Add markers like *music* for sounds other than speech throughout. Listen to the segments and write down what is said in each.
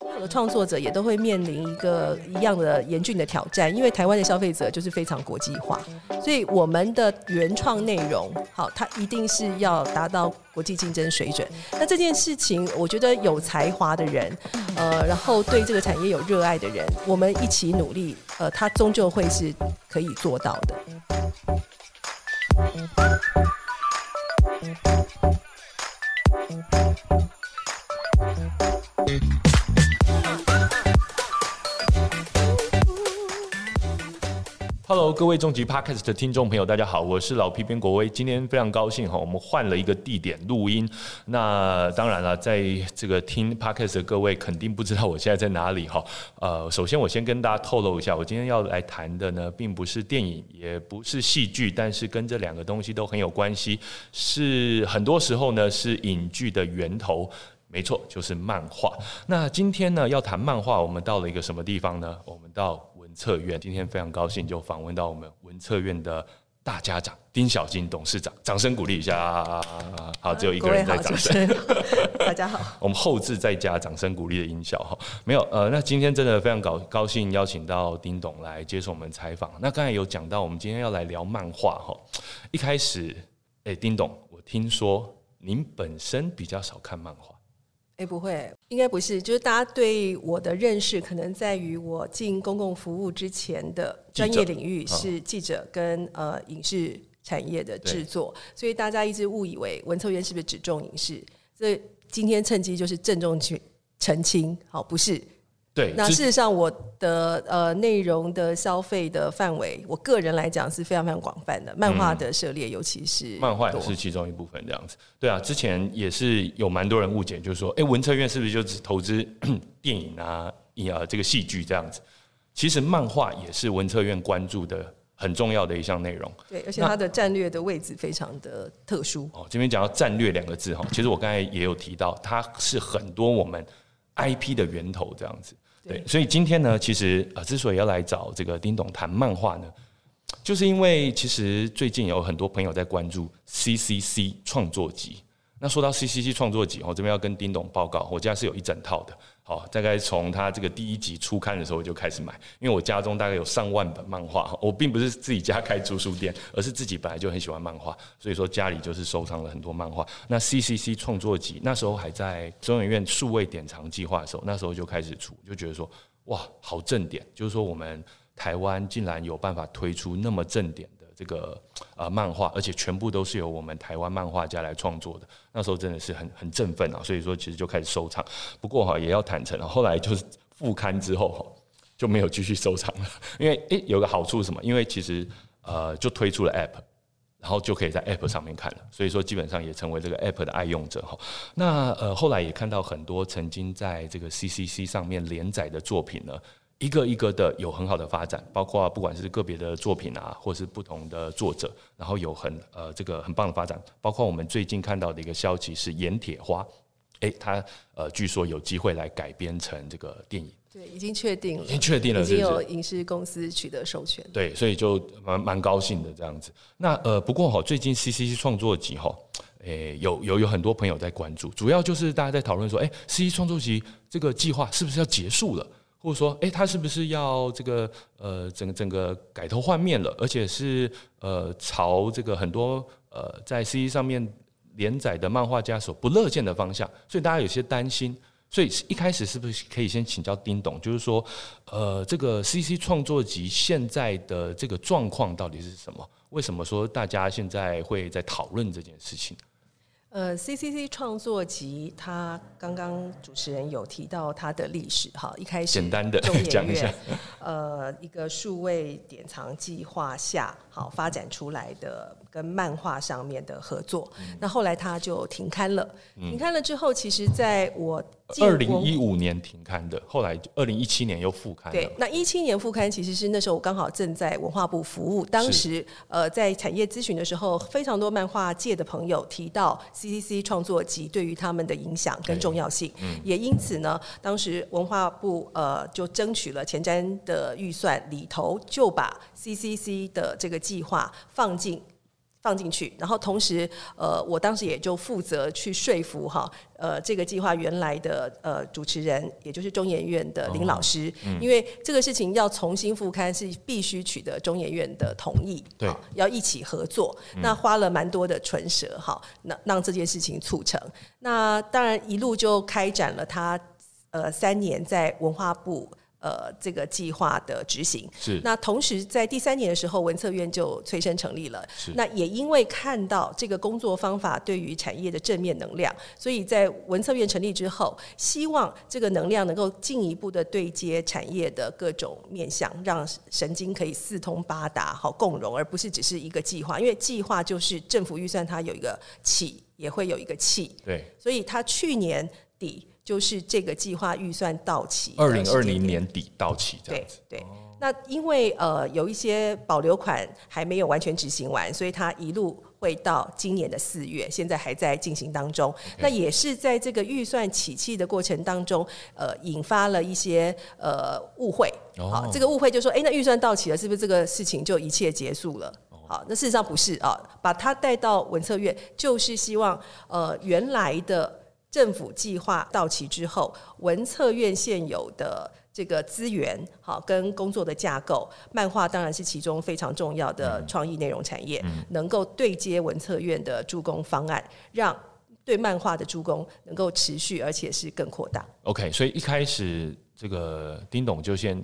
所有的创作者也都会面临一个一样的严峻的挑战，因为台湾的消费者就是非常国际化，所以我们的原创内容，好，它一定是要达到国际竞争水准。那这件事情，我觉得有才华的人，呃，然后对这个产业有热爱的人，我们一起努力，呃，它终究会是可以做到的。Hello，各位终极 Podcast 的听众朋友，大家好，我是老皮边国威。今天非常高兴哈，我们换了一个地点录音。那当然了，在这个听 Podcast 的各位肯定不知道我现在在哪里哈。呃，首先我先跟大家透露一下，我今天要来谈的呢，并不是电影，也不是戏剧，但是跟这两个东西都很有关系，是很多时候呢是影剧的源头。没错，就是漫画。那今天呢要谈漫画，我们到了一个什么地方呢？我们到。策院今天非常高兴，就访问到我们文策院的大家长丁小金董事长，掌声鼓励一下。好，只有一个人在掌声。*laughs* 大家好，*laughs* 我们后置再加掌声鼓励的音效哈。没有呃，那今天真的非常高高兴邀请到丁董来接受我们采访。那刚才有讲到，我们今天要来聊漫画哈。一开始，哎，丁董，我听说您本身比较少看漫画。哎，不会，应该不是，就是大家对我的认识，可能在于我进公共服务之前的专业领域是记者跟呃影视产业的制作，所以大家一直误以为文策院是不是只重影视？所以今天趁机就是郑重去澄清，好，不是。对，那事实上我的呃内容的消费的范围，我个人来讲是非常非常广泛的，漫画的涉猎，尤其是漫画也是其中一部分这样子。对啊，之前也是有蛮多人误解，就是说，哎，文策院是不是就只投资 *clears throat* 电影啊、啊这个戏剧这样子？其实漫画也是文策院关注的很重要的一项内容。对，而且它的战略的位置非常的特殊。哦，这边讲到战略两个字哈，其实我刚才也有提到，它是很多我们 IP 的源头这样子。对，所以今天呢，其实呃，之所以要来找这个丁董谈漫画呢，就是因为其实最近有很多朋友在关注 CCC 创作集。那说到 CCC 创作集，我这边要跟丁董报告，我家是有一整套的。好，大概从他这个第一集初刊的时候就开始买，因为我家中大概有上万本漫画。我并不是自己家开租书店，而是自己本来就很喜欢漫画，所以说家里就是收藏了很多漫画。那 CCC 创作集那时候还在中影院数位典藏计划的时候，那时候就开始出，就觉得说哇，好正点，就是说我们台湾竟然有办法推出那么正点的。这个呃漫画，而且全部都是由我们台湾漫画家来创作的，那时候真的是很很振奋啊！所以说，其实就开始收藏。不过哈，也要坦诚啊，后来就是复刊之后哈，就没有继续收藏了。*laughs* 因为诶，有个好处是什么？因为其实呃，就推出了 App，然后就可以在 App 上面看了。所以说，基本上也成为这个 App 的爱用者哈。那呃，后来也看到很多曾经在这个 CCC 上面连载的作品呢。一个一个的有很好的发展，包括不管是个别的作品啊，或是不同的作者，然后有很呃这个很棒的发展。包括我们最近看到的一个消息是《盐铁花》，哎，它呃据说有机会来改编成这个电影。对，已经确定了，已经确定了，已经有影视公司取得授权。对，所以就蛮蛮高兴的这样子。那呃不过哈，最近 C C C 创作集哈，诶有有有很多朋友在关注，主要就是大家在讨论说，哎，C C 创作集这个计划是不是要结束了？或说，哎，他是不是要这个呃，整个整个改头换面了？而且是呃，朝这个很多呃，在 C C 上面连载的漫画家所不乐见的方向，所以大家有些担心。所以一开始是不是可以先请教丁董，就是说，呃，这个 C C 创作集现在的这个状况到底是什么？为什么说大家现在会在讨论这件事情？呃，CCC 创作集，他刚刚主持人有提到它的历史哈，一开始简单的讲一下，呃，一个数位典藏计划下好发展出来的。跟漫画上面的合作，那后来他就停刊了。停刊了之后，其实在我二零一五年停刊的，后来二零一七年又复刊。对，那一七年复刊其实是那时候我刚好正在文化部服务，当时呃在产业咨询的时候，非常多漫画界的朋友提到 CCC 创作集对于他们的影响跟重要性，也因此呢，当时文化部呃就争取了前瞻的预算里头，就把 CCC 的这个计划放进。放进去，然后同时，呃，我当时也就负责去说服哈，呃，这个计划原来的呃主持人，也就是中研院的林老师，因为这个事情要重新复刊是必须取得中研院的同意，对，要一起合作，那花了蛮多的唇舌哈，那让这件事情促成。那当然一路就开展了他呃三年在文化部。呃，这个计划的执行是那同时在第三年的时候，文策院就催生成立了。是那也因为看到这个工作方法对于产业的正面能量，所以在文策院成立之后，希望这个能量能够进一步的对接产业的各种面向，让神经可以四通八达，好共融，而不是只是一个计划。因为计划就是政府预算，它有一个起，也会有一个气。对，所以它去年底。就是这个计划预算到期，二零二零年底到期这样子。对，那因为呃有一些保留款还没有完全执行完，所以它一路会到今年的四月，现在还在进行当中。那也是在这个预算起讫的过程当中，呃，引发了一些呃误会。好，这个误会就说，哎，那预算到期了，是不是这个事情就一切结束了？好，那事实上不是啊，把它带到文策院，就是希望呃原来的。政府计划到期之后，文策院现有的这个资源，好跟工作的架构，漫画当然是其中非常重要的创意内容产业，能够对接文策院的助攻方案，让对漫画的助攻能够持续，而且是更扩大。OK，所以一开始这个丁董就先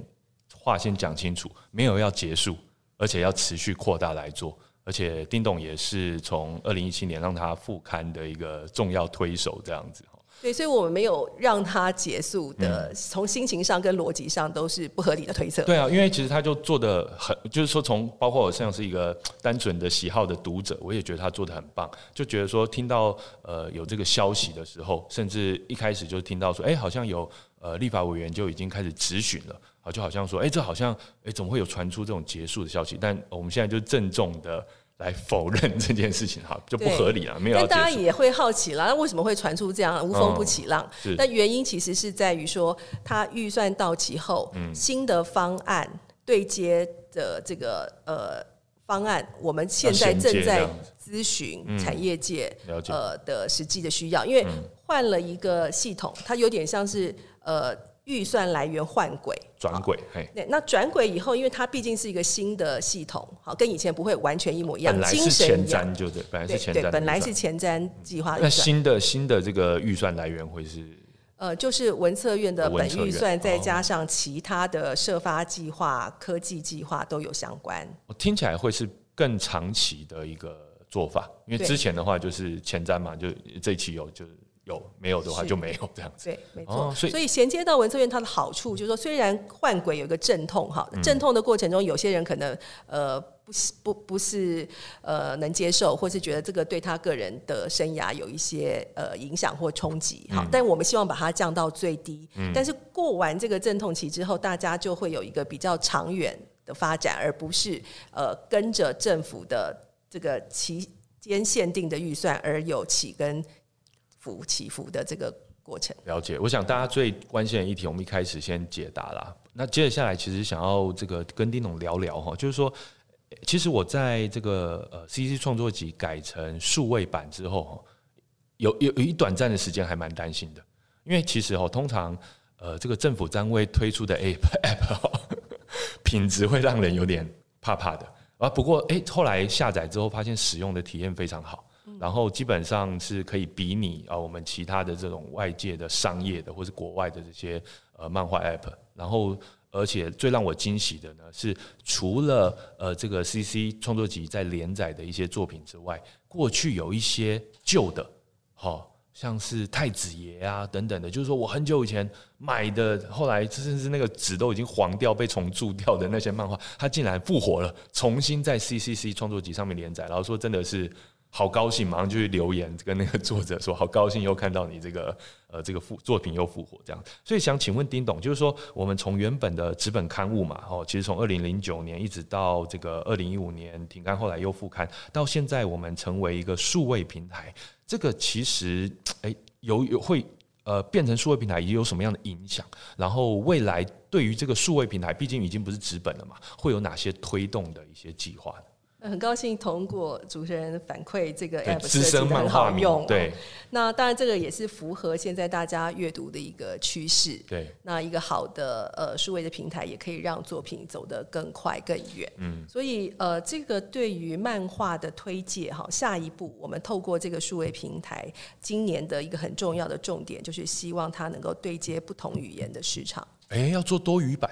话先讲清楚，没有要结束，而且要持续扩大来做。而且丁董也是从二零一七年让他复刊的一个重要推手，这样子对，所以我们没有让他结束的，从心情上跟逻辑上都是不合理的推测。对啊，因为其实他就做的很，就是说从包括我像是一个单纯的喜好的读者，我也觉得他做的很棒。就觉得说听到呃有这个消息的时候，甚至一开始就听到说，哎，好像有呃立法委员就已经开始质询了。啊，就好像说，哎，这好像，哎，怎么会有传出这种结束的消息？但我们现在就郑重的来否认这件事情，哈，就不合理了，没有。但大家也会好奇了，那为什么会传出这样无风不起浪？那原因其实是在于说，它预算到期后，新的方案对接的这个呃方案，我们现在正在咨询产业界呃的实际的需要，因为换了一个系统，它有点像是呃。预算来源换轨转轨，嘿，那转轨以后，因为它毕竟是一个新的系统，好，跟以前不会完全一模一样。本来是前瞻，就对，本来是前瞻，本来是前瞻计划。那新的新的这个预算来源会是？呃，就是文策院的本预算，再加上其他的设发计划、科技计划都有相关。听起来会是更长期的一个做法，因为之前的话就是前瞻嘛，就这一期有就是。有没有的话就没有这样子，对，没错。所以衔接到文策院，它的好处就是说，虽然换轨有一个阵痛哈，阵痛的过程中，有些人可能呃不是不不是呃能接受，或是觉得这个对他个人的生涯有一些呃影响或冲击哈。但我们希望把它降到最低。但是过完这个阵痛期之后，大家就会有一个比较长远的发展，而不是呃跟着政府的这个期间限定的预算而有起跟。伏起伏的这个过程，了解。我想大家最关心的议题，我们一开始先解答啦。那接下来，其实想要这个跟丁总聊聊哈，就是说，其实我在这个呃 C C 创作集改成数位版之后，有有有一短暂的时间还蛮担心的，因为其实哦，通常呃这个政府单位推出的 App App *laughs* 品质会让人有点怕怕的啊。不过哎，后来下载之后，发现使用的体验非常好。然后基本上是可以比拟啊，我们其他的这种外界的商业的或是国外的这些呃漫画 App。然后，而且最让我惊喜的呢，是除了呃这个 CC 创作集在连载的一些作品之外，过去有一些旧的，好像是太子爷啊等等的，就是说我很久以前买的，后来甚至那个纸都已经黄掉、被虫蛀掉的那些漫画，它竟然复活了，重新在 CCC 创作集上面连载，然后说真的是。好高兴，马上就去留言跟那个作者说，好高兴又看到你这个 *laughs* 呃这个复作品又复活这样，所以想请问丁董，就是说我们从原本的纸本刊物嘛，哦，其实从二零零九年一直到这个二零一五年停刊，后来又复刊，到现在我们成为一个数位平台，这个其实哎有有会呃变成数位平台，也有什么样的影响？然后未来对于这个数位平台，毕竟已经不是纸本了嘛，会有哪些推动的一些计划？很高兴通过主持人反馈，这个 app 资深漫画用。对，那当然这个也是符合现在大家阅读的一个趋势。对，那一个好的呃数位的平台，也可以让作品走得更快更远。嗯，所以呃，这个对于漫画的推介哈，下一步我们透过这个数位平台，今年的一个很重要的重点，就是希望它能够对接不同语言的市场。哎，要做多语版，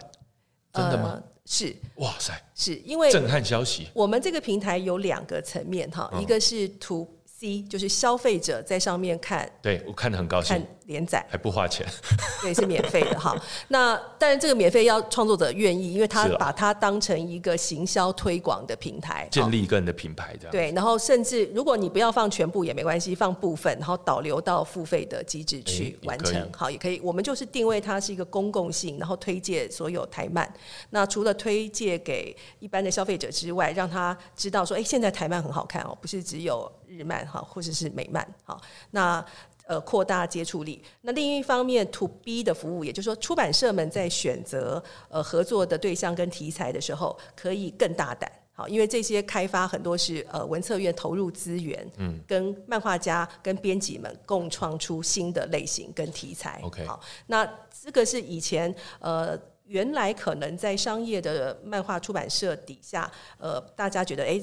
真的吗？是，哇塞，是因为震撼消息。我们这个平台有两个层面哈，一个是 to C，就是消费者在上面看，对我看的很高兴。连载还不花钱，*laughs* 对，是免费的哈。那但是这个免费要创作者愿意，因为他把它当成一个行销推广的平台，建立个人的品牌这样。对，然后甚至如果你不要放全部也没关系，放部分，然后导流到付费的机制去完成，好也可以。我们就是定位它是一个公共性，然后推荐所有台漫。那除了推荐给一般的消费者之外，让他知道说，哎，现在台漫很好看哦，不是只有日漫哈，或者是美漫好。那呃，扩大接触力。那另一方面，to B 的服务，也就是说，出版社们在选择呃合作的对象跟题材的时候，可以更大胆。好，因为这些开发很多是呃文策院投入资源，嗯，跟漫画家跟编辑们共创出新的类型跟题材。OK，好，那这个是以前呃原来可能在商业的漫画出版社底下，呃，大家觉得哎。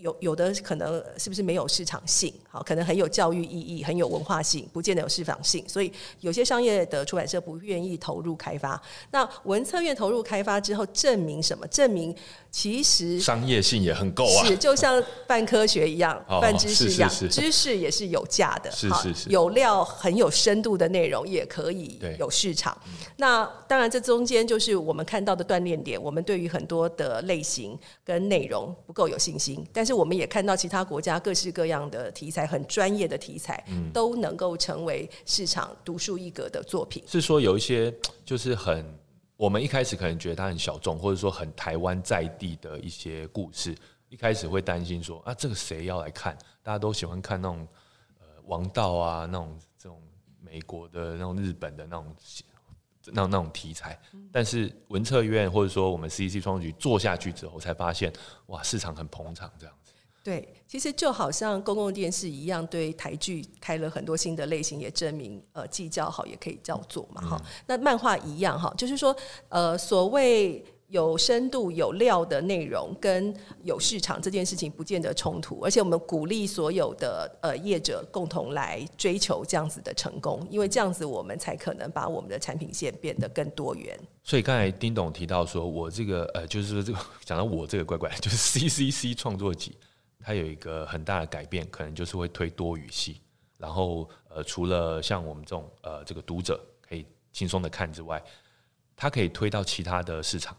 有有的可能是不是没有市场性？好，可能很有教育意义，很有文化性，不见得有市场性。所以有些商业的出版社不愿意投入开发。那文策院投入开发之后，证明什么？证明其实商业性也很够啊。是，就像办科学一样，办知识一样，知识也是有价的。是是是，有料、很有深度的内容也可以有市场。那当然，这中间就是我们看到的锻炼点。我们对于很多的类型跟内容不够有信心。但是我们也看到其他国家各式各样的题材，很专业的题材，都能够成为市场独树一格的作品。是说有一些就是很，我们一开始可能觉得它很小众，或者说很台湾在地的一些故事，一开始会担心说啊，这个谁要来看？大家都喜欢看那种呃王道啊，那种这种美国的那种日本的那种。那那种题材，但是文策院或者说我们 CC 创局做下去之后，才发现哇，市场很捧场这样子。对，其实就好像公共电视一样，对台剧开了很多新的类型，也证明呃，既叫好也可以叫做嘛哈。那漫画一样哈，就是说呃，所谓。有深度、有料的内容跟有市场这件事情不见得冲突，而且我们鼓励所有的呃业者共同来追求这样子的成功，因为这样子我们才可能把我们的产品线变得更多元。所以刚才丁董提到说，我这个呃，就是说这个讲到我这个乖乖，就是 CCC 创作集，它有一个很大的改变，可能就是会推多语系，然后呃，除了像我们这种呃这个读者可以轻松的看之外，它可以推到其他的市场。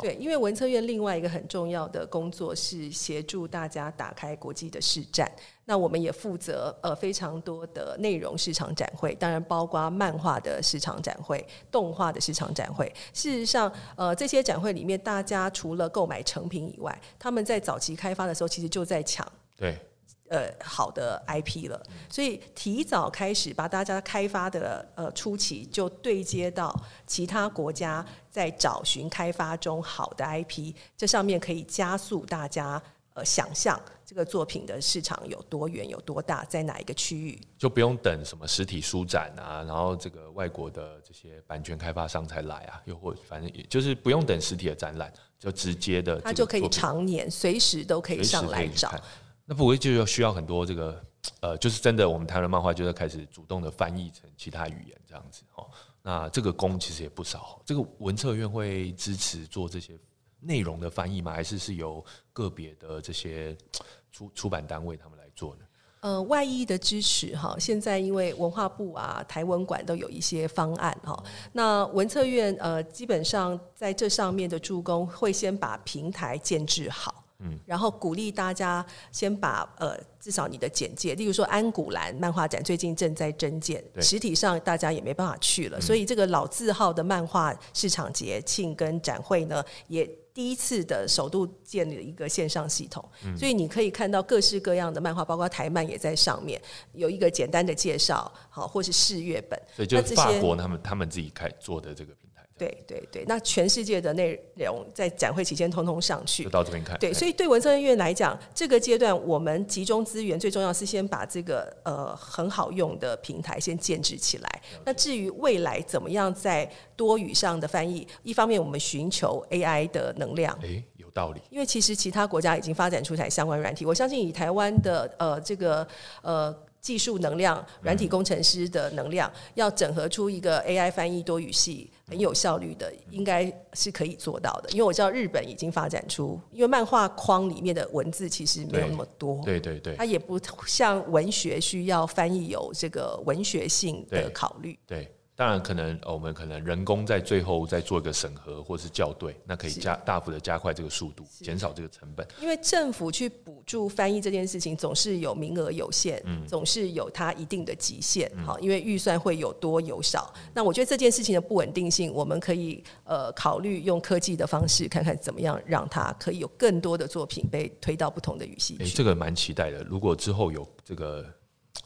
对，因为文策院另外一个很重要的工作是协助大家打开国际的市站。那我们也负责呃非常多的内容市场展会，当然包括漫画的市场展会、动画的市场展会。事实上，呃这些展会里面，大家除了购买成品以外，他们在早期开发的时候，其实就在抢。对。呃，好的 IP 了，所以提早开始把大家开发的呃初期就对接到其他国家在找寻开发中好的 IP，这上面可以加速大家呃想象这个作品的市场有多远、有多大，在哪一个区域，就不用等什么实体书展啊，然后这个外国的这些版权开发商才来啊，又或反正也就是不用等实体的展览，就直接的，它就可以常年随时都可以上来找。那不会就要需要很多这个呃，就是真的，我们台湾漫画就要开始主动的翻译成其他语言这样子哦。那这个工其实也不少。这个文策院会支持做这些内容的翻译吗？还是是由个别的这些出出版单位他们来做呢？呃，外译的支持哈，现在因为文化部啊、台文馆都有一些方案哈。那文策院呃，基本上在这上面的助攻会先把平台建制好。嗯，然后鼓励大家先把呃，至少你的简介，例如说安古兰漫画展最近正在征建，实体上大家也没办法去了，所以这个老字号的漫画市场节庆跟展会呢，也第一次的首度建立了一个线上系统，所以你可以看到各式各样的漫画，包括台漫也在上面有一个简单的介绍，好或是试阅本，所以就法国他们他们自己开做的这个平台。对对对，那全世界的内容在展会期间通通上去就。到这边看。对，哎所以对文策院来讲，这个阶段我们集中资源，最重要是先把这个呃很好用的平台先建制起来。那至于未来怎么样在多语上的翻译，一方面我们寻求 AI 的能量，哎，有道理。因为其实其他国家已经发展出台相关软体，我相信以台湾的呃这个呃技术能量、软体工程师的能量，要整合出一个 AI 翻译多语系很有效率的，应该是可以做到的。因为我知道日本已经发展出，因为漫画框里面的文字其实没有那么多。对对对它也不像文学需要翻译有这个文学性的考虑，对，当然可能呃我们可能人工在最后再做一个审核或是校对，那可以加大幅的加快这个速度，减少这个成本。因为政府去补助翻译这件事情，总是有名额有限，总是有它一定的极限。好、因为预算会有多有少。那我觉得这件事情的不稳定性，我们可以呃考虑用科技的方式，看看怎么样让它可以有更多的作品被推到不同的语系诶，去。这个蛮期待的。如果之后有这个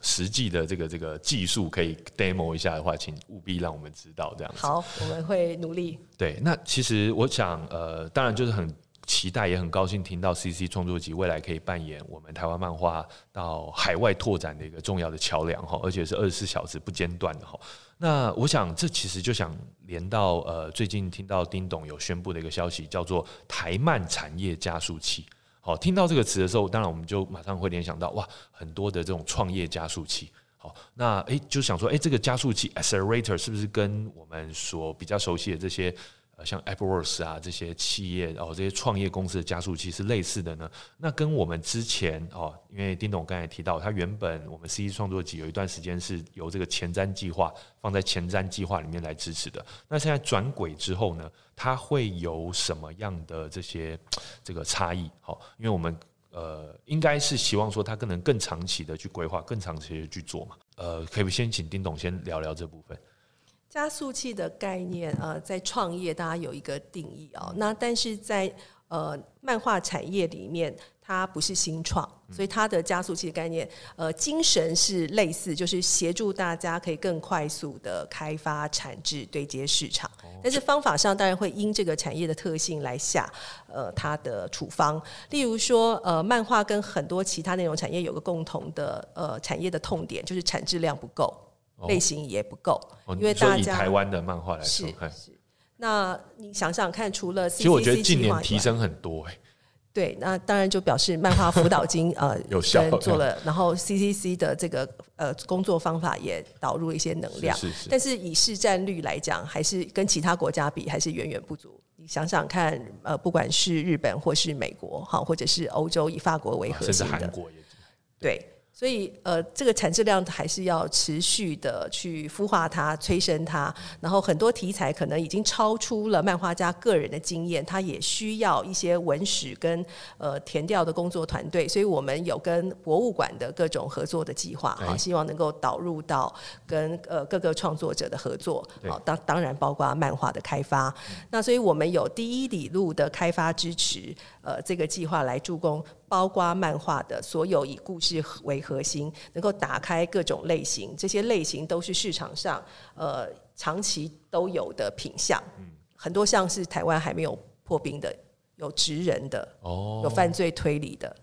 实际的这个这个技术可以 demo 一下的话，请务必让我们知道这样子。好，我们会努力。对，那其实我想，呃，当然就是很期待，也很高兴听到 CC 创作集未来可以扮演我们台湾漫画到海外拓展的一个重要的桥梁哈，而且是二十四小时不间断的哈。那我想，这其实就想连到呃，最近听到丁董有宣布的一个消息，叫做台漫产业加速器。好，听到这个词的时候，当然我们就马上会联想到哇，很多的这种创业加速器。好，那诶，就想说，诶，这个加速器 accelerator 是不是跟我们所比较熟悉的这些，像 AppleWorks 啊这些企业哦，这些创业公司的加速器是类似的呢？那跟我们之前哦，因为丁董刚才提到，他原本我们 C 创作集有一段时间是由这个前瞻计划放在前瞻计划里面来支持的。那现在转轨之后呢，它会有什么样的这些这个差异？好，因为我们呃，应该是希望说它更能更长期的去规划，更长期的去做嘛。呃，可以先请丁董先聊聊这部分。加速器的概念，呃，在创业大家有一个定义哦。那但是在呃漫画产业里面，它不是新创，所以它的加速器的概念，呃，精神是类似，就是协助大家可以更快速的开发产制、对接市场。但是方法上当然会因这个产业的特性来下呃它的处方。例如说，呃，漫画跟很多其他内容产业有个共同的呃产业的痛点，就是产质量不够。类型也不够，哦因为大家台湾的漫画来说，是是。那你想想看，除了 CCC 其实我觉得近年提升很多哎、对，那当然就表示漫画辅导金 *laughs* 呃有效做了，然后 CCC 的这个呃工作方法也导入了一些能量，是是是。但是以市占率来讲，还是跟其他国家比还是远远不足。你想想看，呃，不管是日本或是美国，哈，或者是欧洲以法国为核甚至心的，韩国也。对，所以呃，这个产质量还是要持续的去孵化它、催生它。然后很多题材可能已经超出了漫画家个人的经验，他也需要一些文史跟呃填调的工作团队。所以我们有跟博物馆的各种合作的计划，哎好，希望能够导入到跟呃各个创作者的合作。对好，当当然包括漫画的开发。那所以我们有第一里路的开发支持，呃，这个计划来助攻，包括漫画的所有以故事为核心，能够打开各种类型，这些类型都是市场上呃长期都有的品相，很多像是台湾还没有破冰的，有职人的，哦。有犯罪推理的。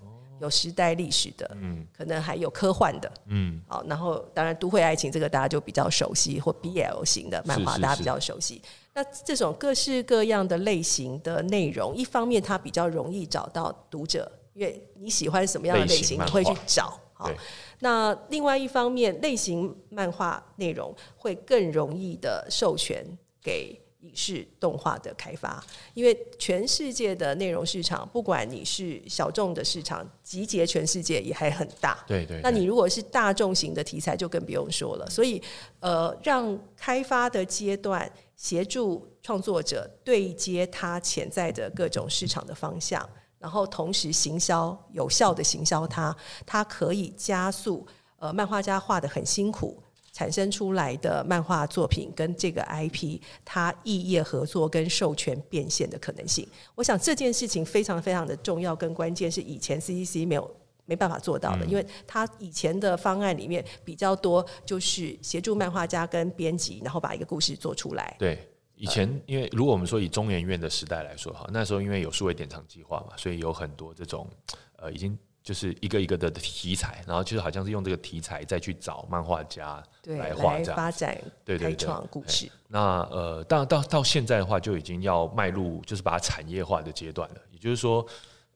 有时代历史的，嗯。可能还有科幻的，嗯。好，然后当然都会爱情这个大家就比较熟悉，或 BL 型的漫画大家比较熟悉。那这种各式各样的类型的内容，一方面它比较容易找到读者，因为你喜欢什么样的类型，你会去找。好对，那另外一方面，类型漫画内容会更容易的授权给影视动画的开发，因为全世界的内容市场，不管你是小众的市场，集结全世界也还很大。对对，那你如果是大众型的题材，就更不用说了。所以，呃，让开发的阶段协助创作者对接他潜在的各种市场的方向，然后同时行销有效的行销它，它可以加速呃漫画家画的很辛苦。产生出来的漫画作品跟这个 IP，它异业合作跟授权变现的可能性，我想这件事情非常非常的重要跟关键，是以前 CCC 没有没办法做到的，因为他以前的方案里面比较多就是协助漫画家跟编辑，然后把一个故事做出来。对以前因为如果我们说以中研院的时代来说哈，那时候因为有数位典藏计划嘛，所以有很多这种呃已经就是一个一个的题材，然后就是好像是用这个题材再去找漫画家对来画这样发展开对对对创故事。那呃，到到到现在的话，就已经要迈入就是把它产业化的阶段了。也就是说，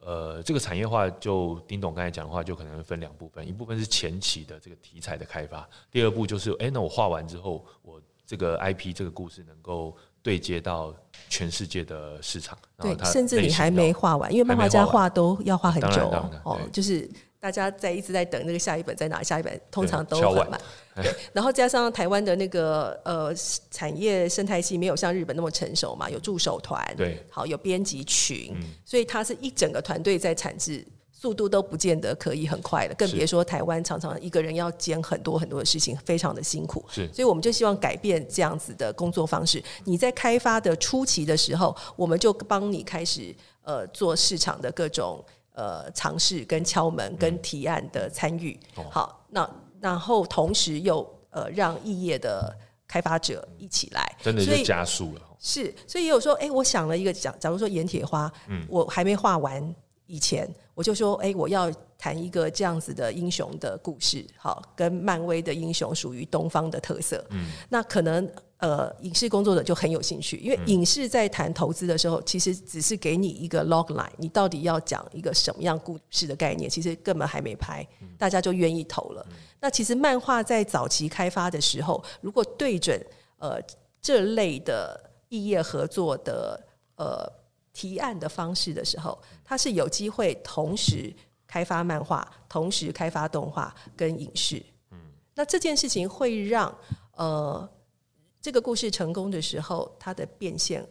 呃，这个产业化就丁董刚才讲的话，就可能分两部分，一部分是前期的这个题材的开发，第二步就是，哎、那我画完之后，我这个 IP 这个故事能够对接到全世界的市场，对，它甚至你还没画完，因为漫画家画画都要画很久哦。就是大家在一直在等那个下一本在哪，下一本通常都很慢。*laughs* 对，然后加上台湾的那个呃产业生态系没有像日本那么成熟嘛，有助手团，对，好有编辑群，嗯所以它是一整个团队在产制。速度都不见得可以很快的，更别说台湾常常一个人要兼很多很多的事情，非常的辛苦。是所以我们就希望改变这样子的工作方式。你在开发的初期的时候，我们就帮你开始呃做市场的各种呃尝试、跟敲门、跟提案的参与。哦好，那然后同时又呃让异业的开发者一起来，真的就加速了。是，所以也有说，哎、我想了一个，假假如说盐铁花，嗯我还没画完以前，我就说，哎、我要谈一个这样子的英雄的故事，好，跟漫威的英雄属于东方的特色，嗯那可能。呃，影视工作者就很有兴趣，因为嗯影视在谈投资的时候，其实只是给你一个 log line，你到底要讲一个什么样故事的概念，其实根本还没拍，嗯大家就愿意投了。那其实漫画在早期开发的时候，如果对准呃这类的异业合作的呃提案的方式的时候，它是有机会同时开发漫画，同时开发动画跟影视。嗯，那这件事情会让呃这个故事成功的时候，它的变现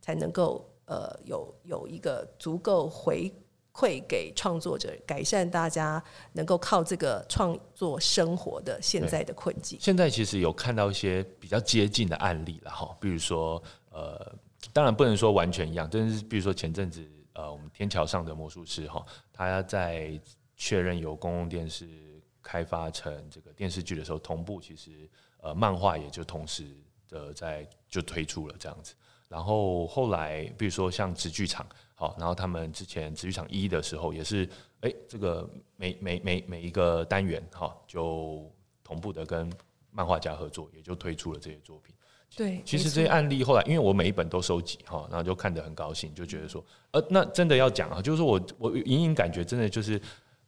才能够呃有有一个足够回馈给创作者，改善大家能够靠这个创作生活的现在的困境。现在其实有看到一些比较接近的案例了哈，比如说呃，当然不能说完全一样，但是比如说前阵子呃，我们天桥上的魔术师哈，他在确认由公共电视开发成这个电视剧的时候，同步其实呃漫画也就同时的在就推出了这样子。然后后来，比如说像直剧场，好，然后他们之前直剧场一的时候也是，哎，这个每每每每一个单元哈，就同步的跟漫画家合作，也就推出了这些作品。对，其实这些案例后来，因为我每一本都收集哈，然后就看得很高兴，就觉得说，呃，那真的要讲啊，就是说我我隐隐感觉真的就是。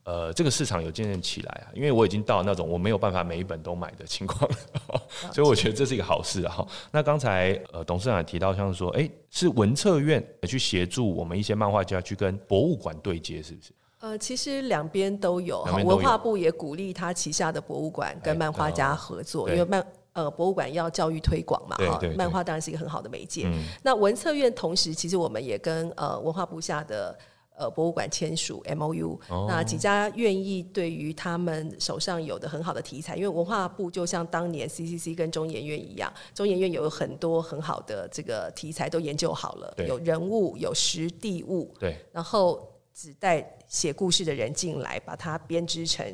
呃，这个市场有渐渐起来啊，因为我已经到那种我没有办法每一本都买的情况了，所以我觉得这是一个好事啊。哈那刚才呃董事长也提到，像是说，哎、是文策院去协助我们一些漫画家去跟博物馆对接，是不是？呃，其实两边都有，文化部也鼓励他旗下的博物馆跟哎漫画家合作，对因为漫呃博物馆要教育推广嘛，哈漫画当然是一个很好的媒介。嗯那文策院同时，其实我们也跟呃文化部下的。呃，博物馆签署 M O U，、那哦几家愿意对于他们手上有的很好的题材，因为文化部就像当年 C C C 跟中研院一样，中研院有很多很好的这个题材都研究好了，有人物，有实地物，对，然后只带写故事的人进来，把它编织成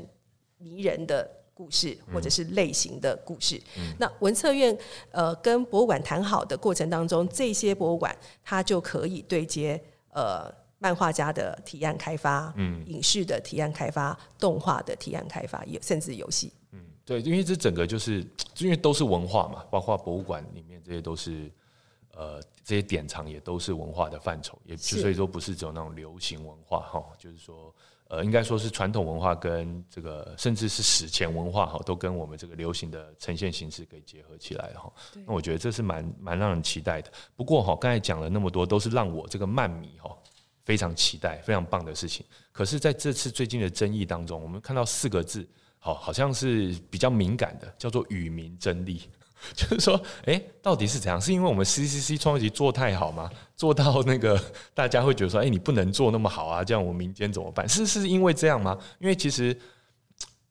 迷人的故事或者是类型的故事。那文策院呃跟博物馆谈好的过程当中，这些博物馆它就可以对接呃漫画家的提案开发，嗯，影视的提案开发，动画的提案开发，也甚至游戏。嗯对，因为这整个就是因为都是文化嘛，包括博物馆里面这些都是呃这些典藏也都是文化的范畴，也就所以说不是只有那种流行文化哈，就是说呃应该说是传统文化跟这个甚至是史前文化哈，都跟我们这个流行的呈现形式给结合起来哈。那我觉得这是蛮蛮让人期待的。不过哈，刚才讲了那么多，都是让我这个漫迷哈。非常期待，非常棒的事情。可是，在这次最近的争议当中，我们看到四个字，好，好像是比较敏感的，叫做“与民争利”。*laughs* 就是说，哎、到底是怎样？是因为我们 CCC 创业集做太好吗？做到那个 *laughs* 大家会觉得说，哎、你不能做那么好啊，这样我们民间怎么办？是是因为这样吗？因为其实，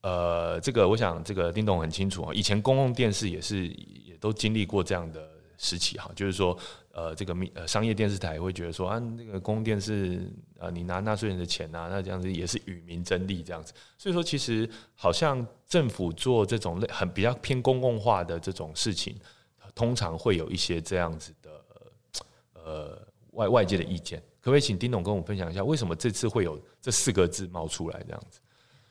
呃，这个我想这个丁董很清楚啊，以前公共电视也是也都经历过这样的时期哈，就是说，呃，这个民呃商业电视台会觉得说啊，那个公共电视呃，你拿纳税人的钱啊，那这样子也是与民争利这样子。所以说，其实好像政府做这种类很比较偏公共化的这种事情，通常会有一些这样子的呃外外界的意见，可不可以请丁总跟我们分享一下，为什么这次会有这四个字冒出来这样子？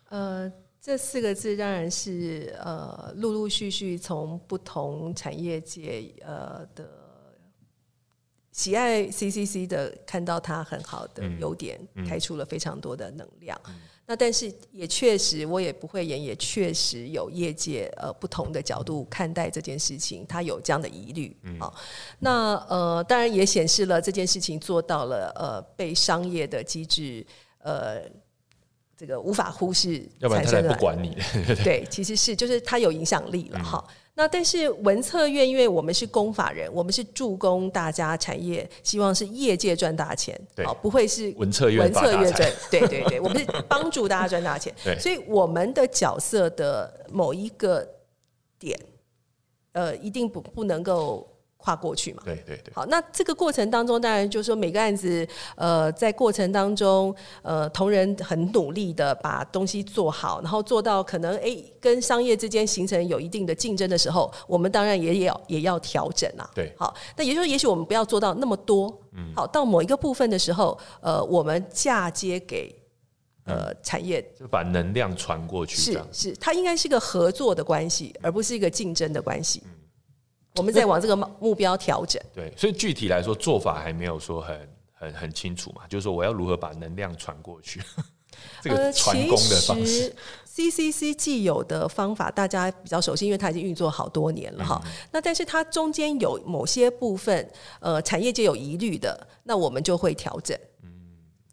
呃，这四个字当然是呃陆陆续续从不同产业界呃的喜爱 CCC 的看到它很好的优点，开出了非常多的能量。那但是也确实，我也不会演，也确实有业界呃不同的角度看待这件事情，他有这样的疑虑啊。那呃，当然也显示了这件事情做到了呃被商业的机制呃这个无法忽视，要不然他才不管你。*laughs* 对，其实是就是他有影响力了哈。那但是文策院，因为我们是公法人，我们是助攻大家产业，希望是业界赚大钱，好不会是文策院文策院赚，*laughs* 对对对，我们是帮助大家赚大钱，所以我们的角色的某一个点，呃，一定不不能够。跨过去嘛？对对对。好，那这个过程当中，当然就是说每个案子，呃，在过程当中，呃，同仁很努力的把东西做好，然后做到可能哎，跟商业之间形成有一定的竞争的时候，我们当然也要也要调整啊。对。好，那也就是说，也许我们不要做到那么多。嗯。好，到某一个部分的时候，呃，我们嫁接给呃产业，就把能量传过去。是是，它应该是一个合作的关系，而不是一个竞争的关系。*laughs* 我们在往这个目标调整。对，所以具体来说，做法还没有说很很很清楚嘛，就是说我要如何把能量传过去，*laughs* 这个传功的方式。CCC 既有的方法大家比较熟悉，因为它已经运作好多年了哈。那但是它中间有某些部分，呃，产业界有疑虑的，那我们就会调整，嗯，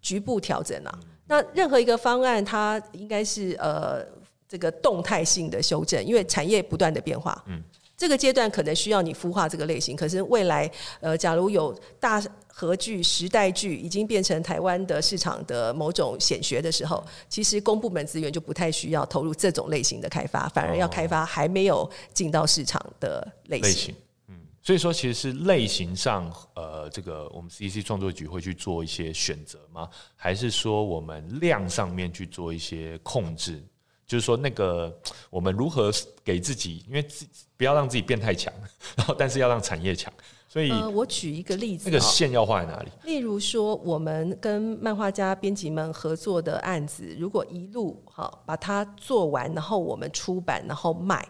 局部调整啊。那任何一个方案，它应该是呃这个动态性的修正，因为产业不断的变化，嗯。这个阶段可能需要你孵化这个类型，可是未来，呃，假如有大合剧、时代剧已经变成台湾的市场的某种显学的时候，其实公部门资源就不太需要投入这种类型的开发，反而要开发还没有进到市场的类型。嗯，所以说其实是类型上，呃，这个我们 C C 创作局会去做一些选择吗？还是说我们量上面去做一些控制？就是说，那个 *tsk* 我们如何给自己，因为自不要让自己变太强，*laughs* 然后但是要让产业强。所以，我举一个例子，那个线要画在哪里？例如说，我们跟漫画家编辑们合作的案子，如果一路好把它做完，然后我们出版，然后卖，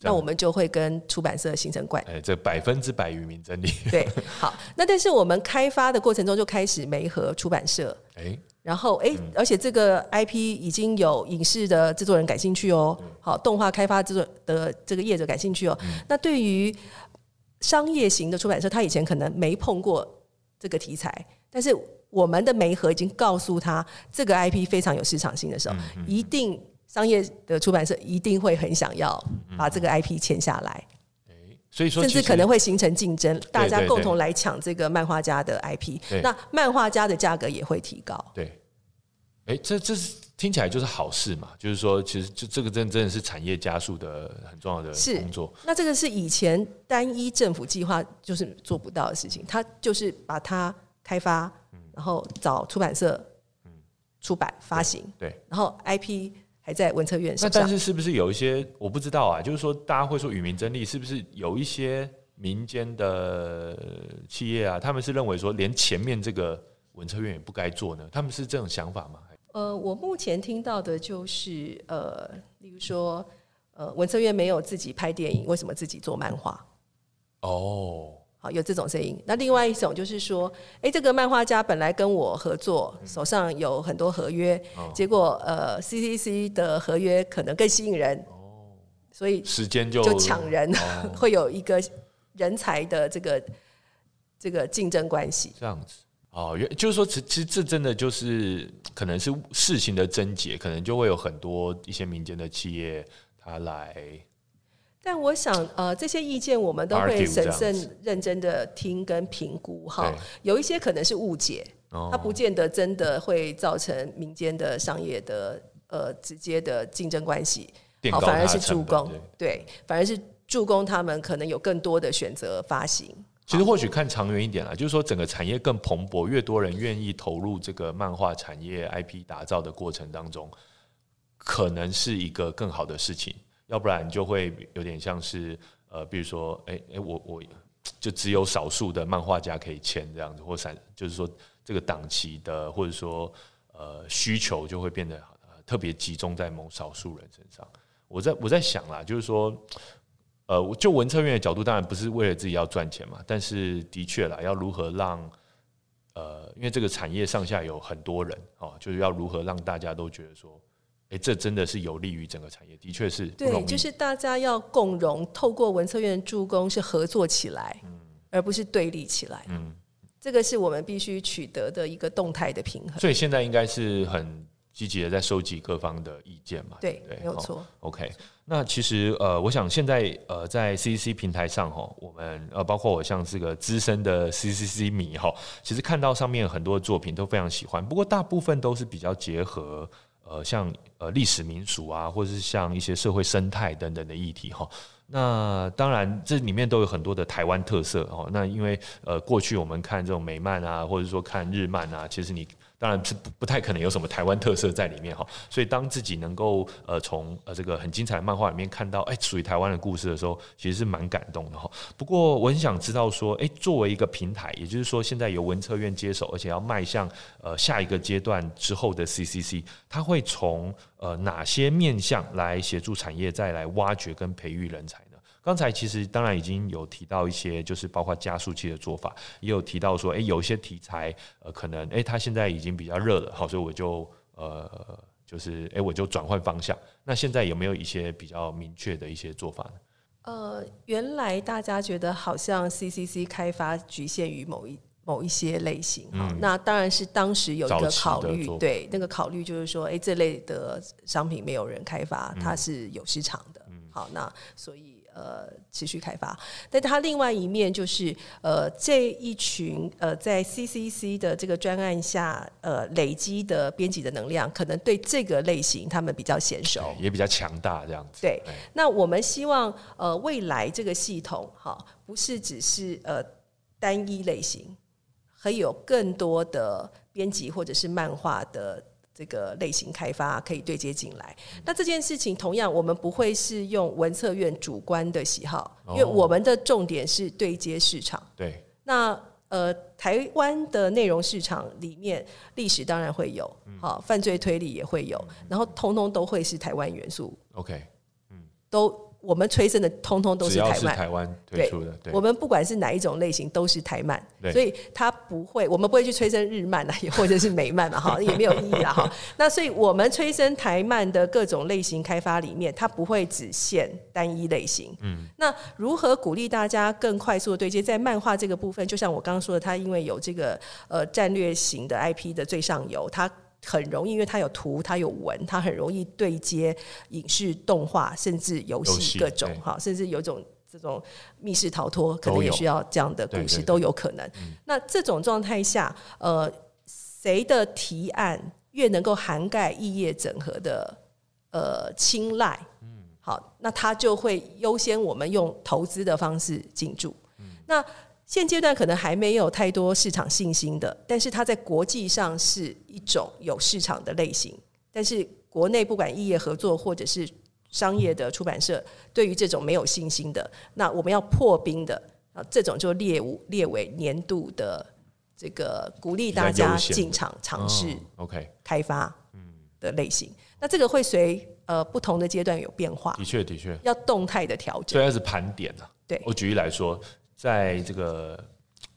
那我们就会跟出版社形成关哎，这百分之百与民真理。*laughs* 对，好，那但是我们开发的过程中就开始没和出版社。哎。然后，哎，而且这个 IP 已经有影视的制作人感兴趣哦，好，动画开发制作的这个业者感兴趣哦。那对于商业型的出版社，他以前可能没碰过这个题材，但是我们的媒合已经告诉他，这个 IP 非常有市场性的时候，一定商业的出版社一定会很想要把这个 IP 签下来。所以说，甚至可能会形成竞争，大家共同来抢这个漫画家的 IP，那漫画家的价格也会提高。对，哎，这这是听起来就是好事嘛？就是说，其实这这个真真的是产业加速的很重要的工作。那这个是以前单一政府计划就是做不到的事情，他就是把它开发，然后找出版社，出版发行，对，然后 IP。还在文策院上，那但是是不是有一些我不知道啊？就是说，大家会说与民争利，是不是有一些民间的企业啊？他们是认为说，连前面这个文策院也不该做呢？他们是这种想法吗？呃，我目前听到的就是，呃，例如说，呃，文策院没有自己拍电影，为什么自己做漫画？哦。好，有这种声音。那另外一种就是说，哎，这个漫画家本来跟我合作，手上有很多合约，结果呃，CCC 的合约可能更吸引人，哦，所以时间就就抢人，*laughs* 会有一个人才的这个这个竞争关系。这样子，哦，原就是说，其其实这真的就是可能是事情的症结，可能就会有很多一些民间的企业他来。但我想，呃，这些意见我们都会审慎、认真的听跟评估。哈。有一些可能是误解，它不见得真的会造成民间的商业的呃直接的竞争关系，好，反而是助攻，对，反而是助攻他们可能有更多的选择发行。其实或许看长远一点啦，就是说整个产业更蓬勃，越多人愿意投入这个漫画产业 IP 打造的过程当中，可能是一个更好的事情。要不然就会有点像是呃，比如说，哎哎，我我就只有少数的漫画家可以签这样子，或散，就是说这个档期的或者说呃需求就会变得特别集中在某少数人身上。我在我在想啦，就是说，呃，就文策院的角度，当然不是为了自己要赚钱嘛，但是的确啦，要如何让呃，因为这个产业上下有很多人哦，就是要如何让大家都觉得说。哎，这真的是有利于整个产业，的确是。对，就是大家要共荣，透过文策院助攻是合作起来，嗯，而不是对立起来，嗯，这个是我们必须取得的一个动态的平衡。所以现在应该是很积极的在收集各方的意见嘛，对，没有错。OK，那其实呃，我想现在呃，在 CCC 平台上哈，我们呃，包括我像是个资深的 CCC 迷哈，其实看到上面很多作品都非常喜欢，不过大部分都是比较结合。呃，像呃历史民俗啊，或者是像一些社会生态等等的议题哈，那当然这里面都有很多的台湾特色哦。那因为呃过去我们看这种美漫啊，或者说看日漫啊，其实你。当然是不不太可能有什么台湾特色在里面哈，所以当自己能够呃从呃这个很精彩的漫画里面看到哎属于台湾的故事的时候，其实是蛮感动的哈。不过我很想知道说，哎，作为一个平台，也就是说现在由文策院接手，而且要迈向呃下一个阶段之后的 CCC，它会从呃哪些面向来协助产业再来挖掘跟培育人才？刚才其实当然已经有提到一些，就是包括加速器的做法，也有提到说，哎，有一些题材，呃，可能，哎，它现在已经比较热了，好，所以我就，呃，就是，哎，我就转换方向。那现在有没有一些比较明确的一些做法呢？呃，原来大家觉得好像 CCC 开发局限于某一某一些类型，哈，那当然是当时有一个考虑，对，那个考虑就是说，哎，这类的商品没有人开发，它是有市场的，好，那所以。呃，持续开发，但它另外一面就是，呃，这一群呃在 CCC 的这个专案下，呃，累积的编辑的能量，可能对这个类型他们比较娴熟，也比较强大，这样子。对，那我们希望呃未来这个系统，哈，不是只是呃单一类型，可以有更多的编辑或者是漫画的。这个类型开发可以对接进来，那这件事情同样我们不会是用文策院主观的喜好，因为我们的重点是对接市场。对，那呃，台湾的内容市场里面，历史当然会有，好，犯罪推理也会有，然后通通都会是台湾元素。OK，嗯，都。我们催生的通通都是台漫，台湾推出的。我们不管是哪一种类型，都是台漫，所以它不会，我们不会去催生日漫啊，也 *laughs* 或者是美漫嘛，哈，*laughs* 也没有意义啦，哈。那所以我们催生台漫的各种类型开发里面，它不会只限单一类型。嗯，那如何鼓励大家更快速的对接？在漫画这个部分，就像我刚刚说的，它因为有这个呃战略型的 IP 的最上游，它。很容易，因为它有图，它有文，它很容易对接影视、动画，甚至游戏各种哈，甚至有种这种密室逃脱，可能也需要这样的故事都有可能。那这种状态下，呃，谁的提案越能够涵盖异业整合的呃青睐，嗯，好，那他就会优先我们用投资的方式进驻。那现阶段可能还没有太多市场信心的，但是它在国际上是一种有市场的类型。但是国内不管异业合作或者是商业的出版社，对于这种没有信心的，那我们要破冰的啊，这种就列五列为年度的这个鼓励大家进场尝试 OK 开发嗯的类型。那这个会随呃不同的阶段有变化，的确的确要动态的调整，主要是盘点啊。对我举例来说。在这个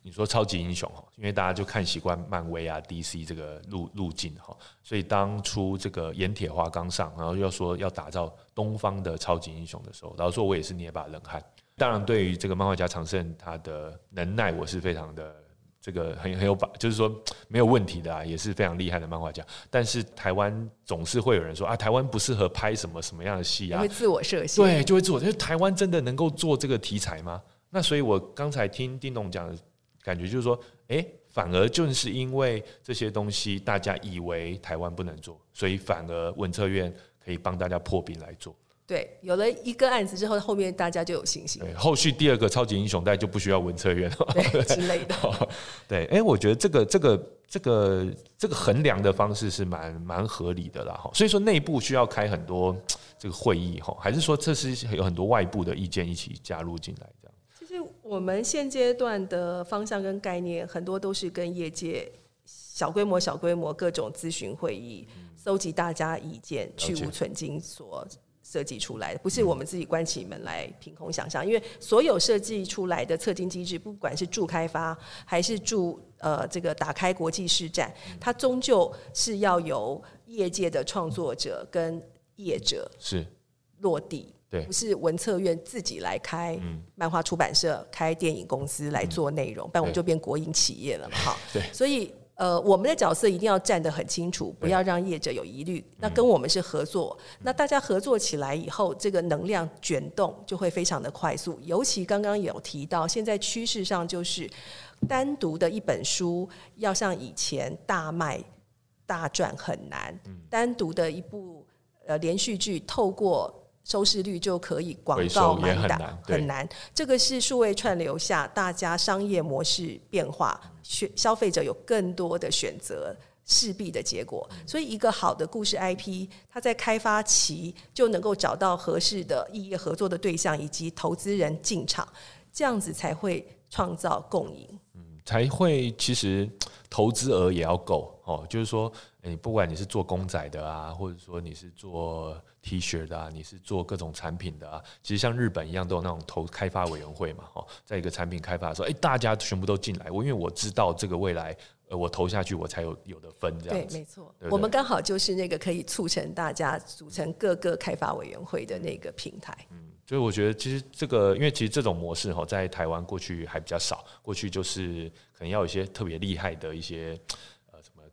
你说超级英雄哈，因为大家就看习惯漫威啊、DC 这个路路径哈，所以当初这个盐铁花刚上，然后要说要打造东方的超级英雄的时候，然后说我也是捏把冷汗。当然，对于这个漫画家长胜他的能耐，我是非常的这个很很有把，就是说没有问题的啊，也是非常厉害的漫画家。但是台湾总是会有人说啊，台湾不适合拍什么什么样的戏啊，会自我设限，对，就会自我。就是台湾真的能够做这个题材吗？那所以，我刚才听丁董讲的感觉就是说，哎，反而正是因为这些东西，大家以为台湾不能做，所以反而文策院可以帮大家破冰来做。对，有了一个案子之后，后面大家就有信心，对，后续第二个超级英雄带就不需要文策院对之类的。*laughs* 对，哎，我觉得这个这个这个这个衡量的方式是蛮蛮合理的啦，哈。所以说内部需要开很多这个会议，哈，还是说这是有很多外部的意见一起加入进来我们现阶段的方向跟概念，很多都是跟业界小规模、小规模各种咨询会议，搜集大家意见，去无存精所。设计出来的不是我们自己关起门来凭空想象，因为所有设计出来的测金机制，不管是助开发还是助呃这个打开国际市占，它终究是要由业界的创作者跟业者是。落地，对，不是文策院自己来开漫画出版社、开电影公司来做内容，不然我们就变国营企业了嘛，哈，*laughs* 对，所以。呃，我们的角色一定要站得很清楚，不要让业者有疑虑。那跟我们是合作，那大家合作起来以后，这个能量卷动就会非常的快速。尤其刚刚有提到，现在趋势上就是单独的一本书要像以前大卖大赚很难，单独的一部呃连续剧透过。收视率就可以广告满打很难，这个是数位串流下大家商业模式变化，消消费者有更多的选择势必的结果。所以一个好的故事 IP，它在开发期就能够找到合适的异业合作的对象以及投资人进场，这样子才会创造共赢。嗯，才会其实投资额也要够哦，就是说，你不管你是做公仔的啊，或者说你是做。T 恤的啊，你是做各种产品的啊，其实像日本一样都有那种投开发委员会嘛，哦，在一个产品开发的时候，哎，大家全部都进来，我因为我知道这个未来，呃，我投下去我才有有的分这样子。对，没错，我们刚好就是那个可以促成大家组成各个开发委员会的那个平台。嗯，所以我觉得其实这个，因为其实这种模式哈，在台湾过去还比较少，过去就是可能要有一些特别厉害的一些。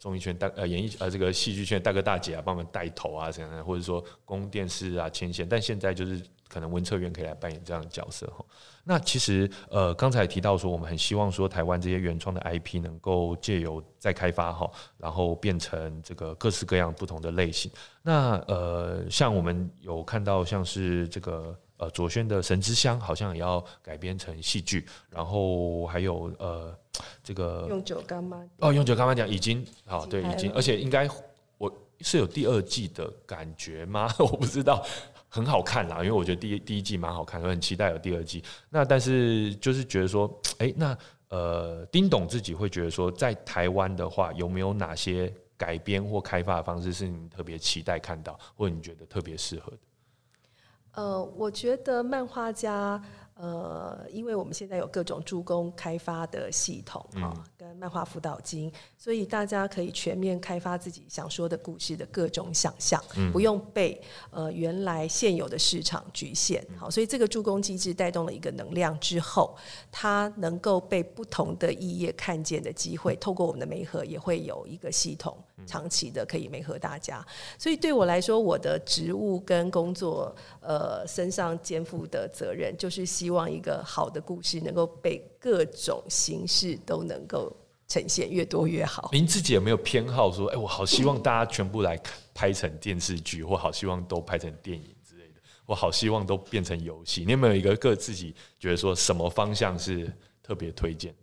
综艺圈大呃演艺呃这个戏剧圈大哥大姐啊，帮我们带头啊，这样或者说公电视啊牵线，但现在就是可能文策院可以来扮演这样的角色哈。那其实呃刚才提到说，我们很希望说台湾这些原创的 IP 能够借由再开发哈，然后变成这个各式各样不同的类型。那呃像我们有看到像是这个。呃，左轩的《神之乡》好像也要改编成戏剧，然后还有呃，这个用酒干妈哦，用酒干妈讲已经好，对，已经，而且应该我是有第二季的感觉吗？*laughs* 我不知道，很好看啦，因为我觉得第一第一季蛮好看，我很期待有第二季。那但是就是觉得说，哎，那呃，丁董自己会觉得说，在台湾的话，有没有哪些改编或开发的方式是你特别期待看到，或者你觉得特别适合的？呃，我觉得漫画家。呃，因为我们现在有各种助攻开发的系统啊，跟漫画辅导金，所以大家可以全面开发自己想说的故事的各种想象，不用被呃原来现有的市场局限。好，所以这个助攻机制带动了一个能量之后，它能够被不同的异业看见的机会，透过我们的媒合也会有一个系统，长期的可以媒合大家。所以对我来说，我的职务跟工作呃身上肩负的责任，就是希希望一个好的故事能够被各种形式都能够呈现，越多越好。您自己有没有偏好说，哎，我好希望大家全部来拍成电视剧，或好希望都拍成电影之类的，我好希望都变成游戏。你有没有一个个自己觉得说什么方向是特别推荐的？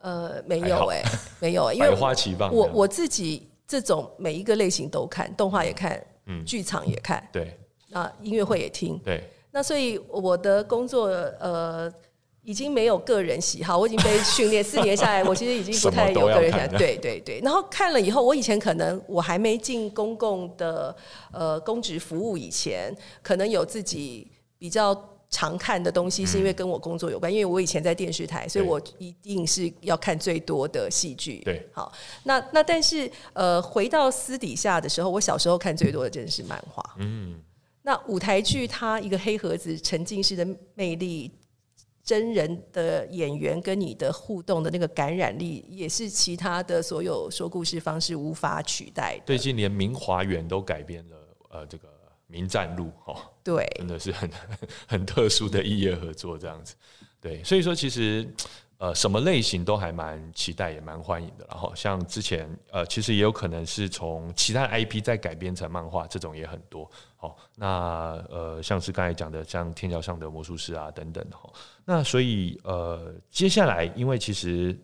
呃，没有哎，没有，*laughs* 因为百花齐放。我我自己这种每一个类型都看，动画也看，嗯，剧场也看，对，那音乐会也听，对。那所以我的工作呃已经没有个人喜好，我已经被训练四年下来，我其实已经不太有个人喜好。对对对。然后看了以后，我以前可能我还没进公共的呃公职服务以前，可能有自己比较常看的东西，是因为跟我工作有关。因为我以前在电视台，所以我一定是要看最多的戏剧。对，好。那那但是呃，回到私底下的时候，我小时候看最多的真的是漫画。嗯。那舞台剧它一个黑盒子沉浸式的魅力，真人的演员跟你的互动的那个感染力，也是其他的所有说故事方式无法取代的。最近连明华园都改编了，呃，这个《名战录》哈，对，真的是很很特殊的异业合作这样子。对，所以说其实。呃，什么类型都还蛮期待，也蛮欢迎的。然后像之前呃，其实也有可能是从其他 IP 再改编成漫画，这种也很多。好，那呃，像是刚才讲的，像天桥上的魔术师啊等等。哈，那所以呃，接下来因为其实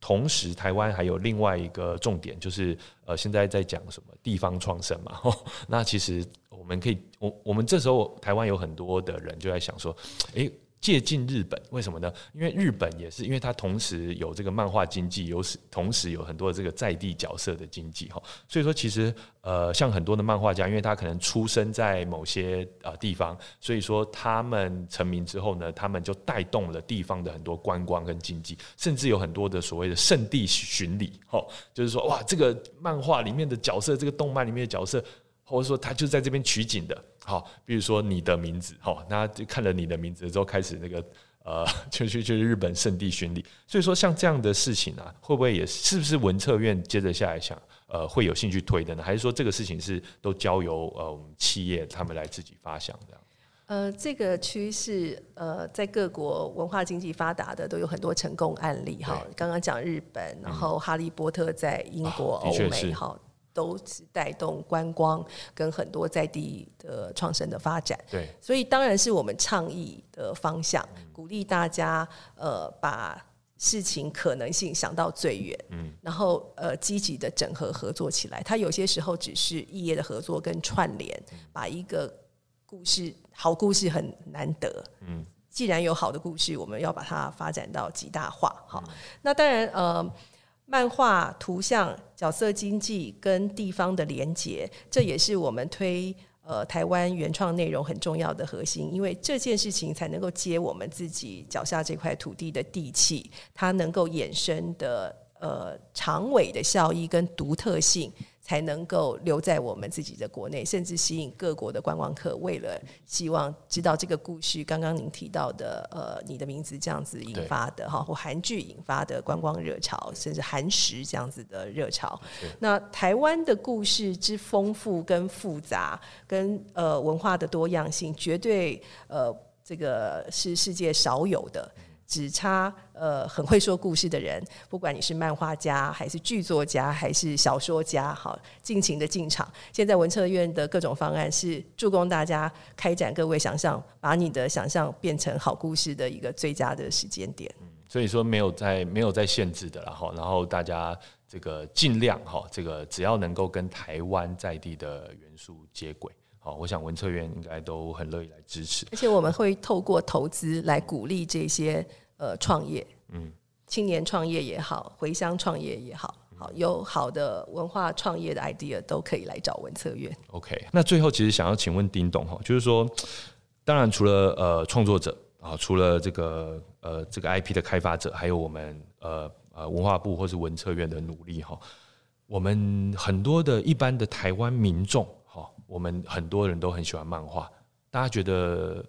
同时台湾还有另外一个重点，就是呃，现在在讲什么地方创生嘛。*laughs* 那其实我们可以，我我们这时候台湾有很多的人就在想说，诶。借鉴日本，为什么呢？因为日本也是，因为它同时有这个漫画经济，有同时有很多的这个在地角色的经济哈。所以说，其实呃，像很多的漫画家，因为他可能出生在某些呃地方，所以说他们成名之后呢，他们就带动了地方的很多观光跟经济，甚至有很多的所谓的圣地巡礼哈，就是说哇，这个漫画里面的角色，这个动漫里面的角色。或者说他就在这边取景的，好，比如说你的名字，好，那就看了你的名字之后开始那个呃，就 *laughs* 去去日本圣地巡礼。所以说像这样的事情啊，会不会也是不是文策院接着下来想呃会有兴趣推的呢？还是说这个事情是都交由呃我们企业他们来自己发想这样？呃，这个趋势呃，在各国文化经济发达的都有很多成功案例哈。刚刚讲日本，然后哈利波特在英国、欧美哈。都是带动观光跟很多在地的创生的发展，对，所以当然是我们倡议的方向，鼓励大家呃把事情可能性想到最远，嗯，然后呃积极的整合合作起来。它有些时候只是异业的合作跟串联，把一个故事好故事很难得，嗯，既然有好的故事，我们要把它发展到极大化，好，那当然呃。漫画、图像、角色经济跟地方的连结，这也是我们推呃台湾原创内容很重要的核心，因为这件事情才能够接我们自己脚下这块土地的地气，它能够衍生的呃长尾的效益跟独特性。才能够留在我们自己的国内，甚至吸引各国的观光客。为了希望知道这个故事，刚刚您提到的，呃，你的名字这样子引发的哈，或韩剧引发的观光热潮，甚至韩食这样子的热潮。那台湾的故事之丰富跟复杂，跟呃文化的多样性，绝对呃这个是世界少有的。只差呃很会说故事的人，不管你是漫画家还是剧作家还是小说家，好，尽情的进场。现在文策院的各种方案是助攻大家开展各位想象，把你的想象变成好故事的一个最佳的时间点。所以说没有在没有在限制的，然后然后大家这个尽量哈，这个只要能够跟台湾在地的元素接轨。好，我想文策院应该都很乐意来支持，而且我们会透过投资来鼓励这些呃创业，嗯，青年创业也好，回乡创业也好，好有好的文化创业的 idea 都可以来找文策院。OK，那最后其实想要请问丁董哈，就是说，当然除了呃创作者啊，除了这个呃这个 IP 的开发者，还有我们呃呃文化部或是文策院的努力哈，我们很多的一般的台湾民众。我们很多人都很喜欢漫画，大家觉得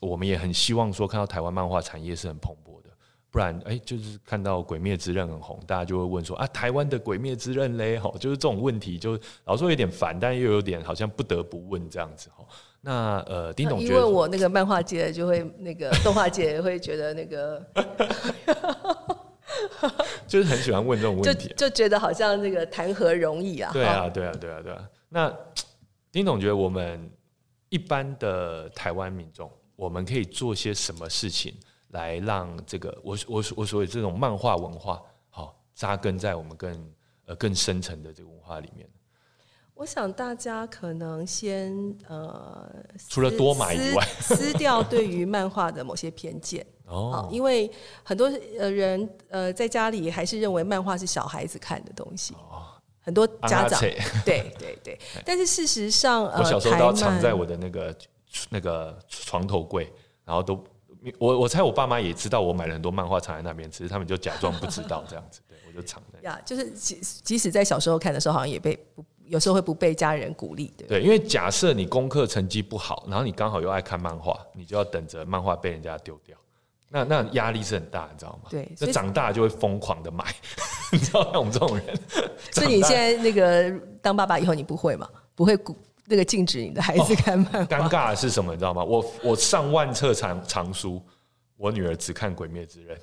我们也很希望说看到台湾漫画产业是很蓬勃的，不然哎，就是看到《鬼灭之刃》很红，大家就会问说啊，台湾的《鬼灭之刃》嘞，哈，就是这种问题，就老说有点烦，但又有点好像不得不问这样子哈。那呃，丁总，因为我那个漫画界就会那个 *laughs* 动画界会觉得那个，*laughs* 就是很喜欢问这种问题，就觉得好像那个谈何容易啊？对啊，对啊，对啊，对啊，那。丁总觉得我们一般的台湾民众，我们可以做些什么事情来让这个我我我所谓这种漫画文化好扎根在我们更呃更深层的这个文化里面？我想大家可能先呃，除了多买以外，撕掉对于漫画的某些偏见 *laughs* 哦，因为很多呃人呃在家里还是认为漫画是小孩子看的东西哦。很多家长 *laughs* 对对 *laughs* 对，但是事实上，我小时候都要藏在我的那个那个床头柜，然后都我我猜我爸妈也知道我买了很多漫画藏在那边，只是他们就假装不知道这样子，对我就藏在。呀，就是即即使在小时候看的时候，好像也被不有时候会不被家人鼓励对对，因为假设你功课成绩不好，然后你刚好又爱看漫画，你就要等着漫画被人家丢掉。那那压力是很大，你知道吗？对，那长大就会疯狂的买，*laughs* 你知道像我们这种人。*laughs* 所以你现在那个当爸爸以后，你不会吗？不会鼓那个禁止你的孩子看漫画？尴尬的是什么？你知道吗？我我上万册藏藏书，我女儿只看《鬼灭之刃》。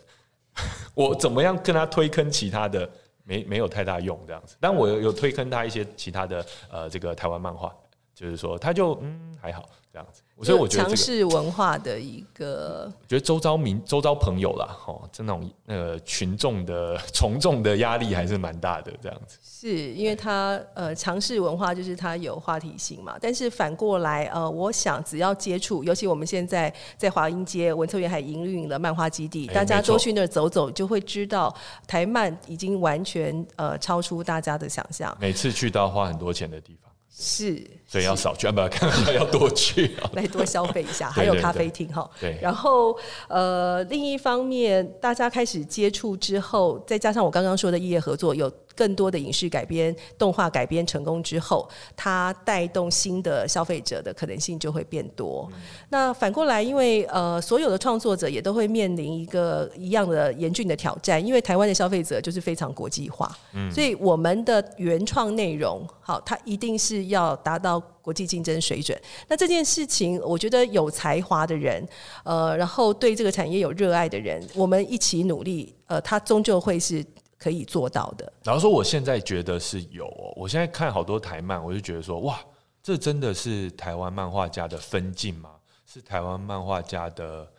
*laughs* 我怎么样跟她推坑其他的，没没有太大用这样子。但我有有推坑她一些其他的呃这个台湾漫画，就是说她就嗯还好这样子。所以我觉得强势文化的一个，觉得周遭民、周遭朋友啦，哦，这种那个群众的 *laughs* 从众的压力还是蛮大的，这样子。是因为他呃强势文化就是他有话题性嘛，但是反过来呃，我想只要接触，尤其我们现在在华阴街文策园还营运了漫画基地，大家多去那儿走走，就会知道台漫已经完全呃超出大家的想象。每次去都要花很多钱的地方。是，所以要少去，要不要看要多去，来多消费一下。*laughs* 还有咖啡厅哈，对。然后呃，另一方面，大家开始接触之后，再加上我刚刚说的业合作有。更多的影视改编、动画改编成功之后，它带动新的消费者的可能性就会变多。那反过来，因为呃，所有的创作者也都会面临一个一样的严峻的挑战，因为台湾的消费者就是非常国际化，所以我们的原创内容，好，它一定是要达到国际竞争水准。那这件事情，我觉得有才华的人，呃，然后对这个产业有热爱的人，我们一起努力，呃，它终究会是。可以做到的。然后说，我现在觉得是有哦。我现在看好多台漫，我就觉得说，哇，这真的是台湾漫画家的分镜吗？是台湾漫画家的，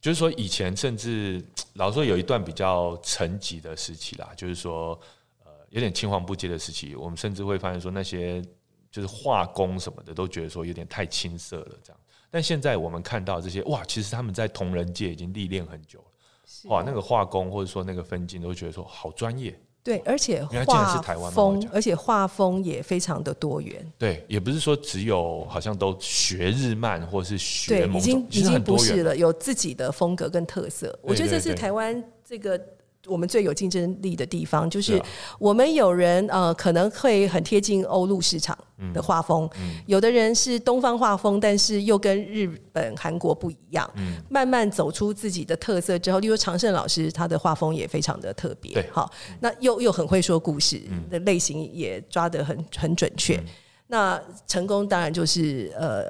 就是说以前甚至老说有一段比较沉寂的时期啦，就是说呃有点青黄不接的时期，我们甚至会发现说那些就是画工什么的都觉得说有点太青涩了这样。但现在我们看到这些，哇，其实他们在同人界已经历练很久。哇，那个画工或者说那个分镜都觉得说好专业，对，而且画风，而且画风也非常的多元，对，也不是说只有好像都学日漫或是学，对，已经已经不是了，有自己的风格跟特色，我觉得这是台湾这个。我们最有竞争力的地方，就是我们有人呃，可能会很贴近欧陆市场的画风，有的人是东方画风，但是又跟日本、韩国不一样。慢慢走出自己的特色之后，例如常胜老师，他的画风也非常的特别。好，那又又很会说故事的类型也抓得很很准确。那成功当然就是呃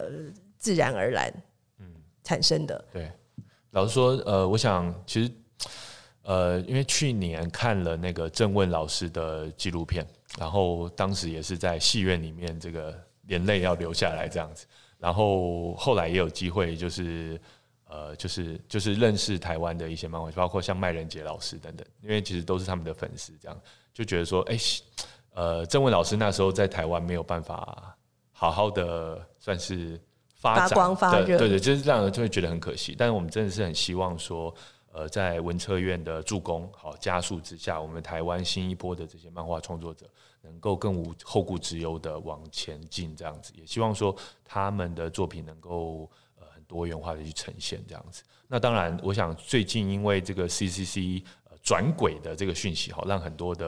自然而然产生的。对，老实说，呃，我想其实。呃，因为去年看了那个郑问老师的纪录片，然后当时也是在戏院里面，这个眼泪要流下来这样子。然后后来也有机会，就是呃，就是就是认识台湾的一些漫画，包括像麦仁杰老师等等，因为其实都是他们的粉丝，这样就觉得说，哎，呃，郑问老师那时候在台湾没有办法好好的算是发展，对对，就是让人就会觉得很可惜。但是我们真的是很希望说。呃，在文策院的助攻好加速之下，我们台湾新一波的这些漫画创作者能够更无后顾之忧的往前进，这样子也希望说他们的作品能够呃很多元化的去呈现这样子。那当然，我想最近因为这个 CCC 呃转轨的这个讯息，好让很多的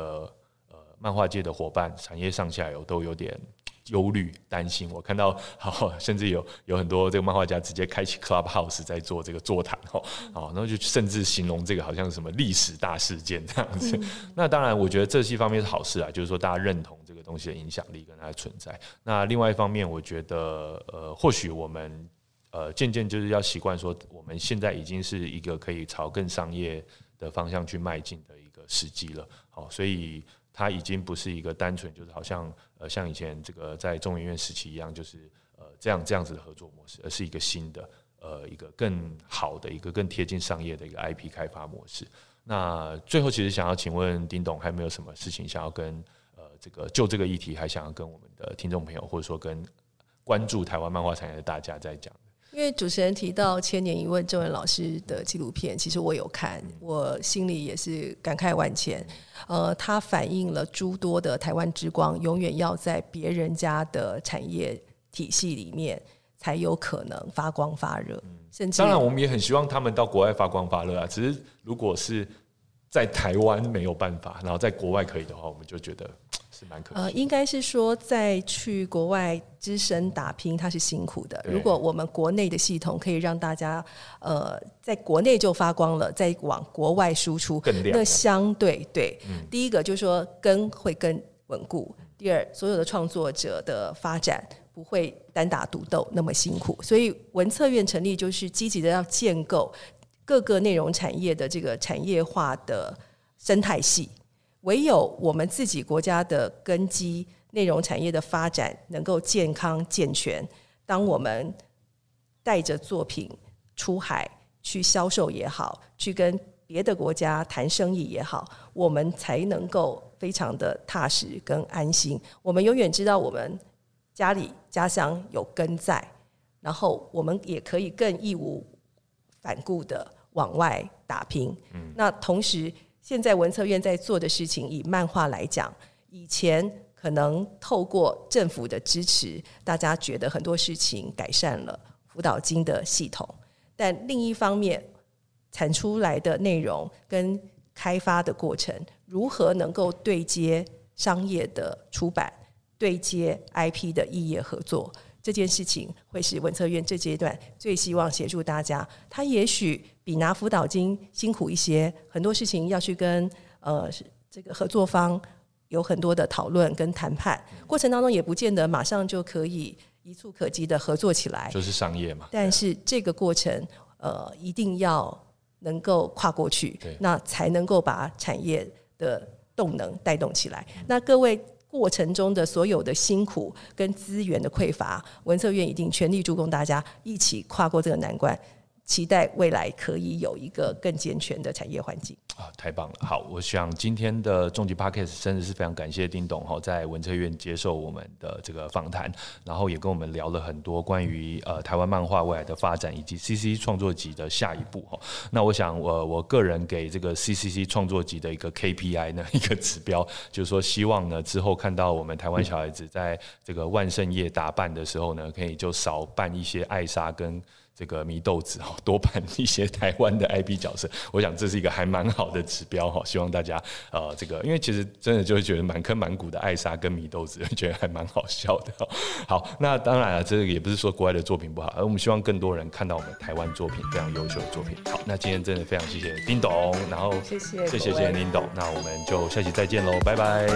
呃漫画界的伙伴、产业上下游都有点。忧虑、担心，我看到好，*laughs* 甚至有有很多这个漫画家直接开启 Clubhouse 在做这个座谈，哈，好，然后就甚至形容这个好像是什么历史大事件这样子。*laughs* 那当然，我觉得这些方面是好事啊，就是说大家认同这个东西的影响力跟它的存在。那另外一方面，我觉得呃，或许我们呃渐渐就是要习惯说，我们现在已经是一个可以朝更商业的方向去迈进的一个时机了。好，所以。它已经不是一个单纯就是好像呃像以前这个在中研院时期一样，就是呃这样这样子的合作模式，而是一个新的呃一个更好的一个更贴近商业的一个 IP 开发模式。那最后其实想要请问丁董，还有没有什么事情想要跟呃这个就这个议题，还想要跟我们的听众朋友，或者说跟关注台湾漫画产业的大家在讲？因为主持人提到《千年一问》郑文老师的纪录片，其实我有看，我心里也是感慨万千。呃，它反映了诸多的台湾之光，永远要在别人家的产业体系里面才有可能发光发热。甚至当然，我们也很希望他们到国外发光发热啊。只是如果是在台湾没有办法，然后在国外可以的话，我们就觉得。呃，应该是说，在去国外只身打拼，它是辛苦的。如果我们国内的系统可以让大家，呃，在国内就发光了，再往国外输出，那相对对，第一个就是说根会更稳固；第二，所有的创作者的发展不会单打独斗那么辛苦。所以文策院成立就是积极的要建构。各个内容产业的这个产业化的生态系。唯有我们自己国家的根基，内容产业的发展能够健康健全，当我们带着作品出海去销售也好，去跟别的国家谈生意也好，我们才能够非常的踏实跟安心。我们永远知道我们家里家乡有根在，然后我们也可以更义无反顾的往外打拼。嗯，那同时。现在文策院在做的事情，以漫画来讲，以前可能透过政府的支持，大家觉得很多事情改善了辅导金的系统，但另一方面，产出来的内容跟开发的过程，如何能够对接商业的出版，对接 IP 的异业合作？这件事情会是文策院这阶段最希望协助大家。他也许比拿辅导金辛苦一些，很多事情要去跟呃这个合作方有很多的讨论跟谈判过程当中，也不见得马上就可以一触可及的合作起来。就是商业嘛。但是这个过程呃一定要能够跨过去，那才能够把产业的动能带动起来。那各位。过程中的所有的辛苦跟资源的匮乏，文策院一定全力助攻大家一起跨过这个难关。期待未来可以有一个更健全的产业环境啊！太棒了，好，我想今天的终极 podcast 真的是非常感谢丁董哈，在文策院接受我们的这个访谈，然后也跟我们聊了很多关于呃台湾漫画未来的发展以及 CC 创作集的下一步哈。那我想我我个人给这个 CCC 创作集的一个 KPI 呢 *laughs* 一个指标，就是说希望呢之后看到我们台湾小孩子在这个万圣夜打扮的时候呢，可以就少扮一些艾莎跟。这个祢豆子哈，多扮一些台湾的 IP 角色，我想这是一个还蛮好的指标哈。希望大家呃，这个因为其实真的就会觉得满坑满谷的艾莎跟祢豆子，*laughs* 觉得还蛮好笑的。好，那当然了，这个也不是说国外的作品不好，而我们希望更多人看到我们台湾作品非常优秀的作品。好，那今天真的非常谢谢丁董，然后谢谢谢谢谢谢丁董，那我们就下期再见喽，拜拜。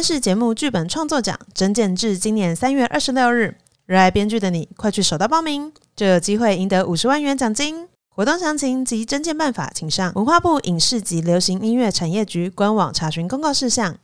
电视节目剧本创作奖征件至今年三月二十六日，热爱编剧的你，快去手到报名，就有机会赢得五十万元奖金。活动详情及征件办法，请上文化部影视及流行音乐产业局官网查询公告事项。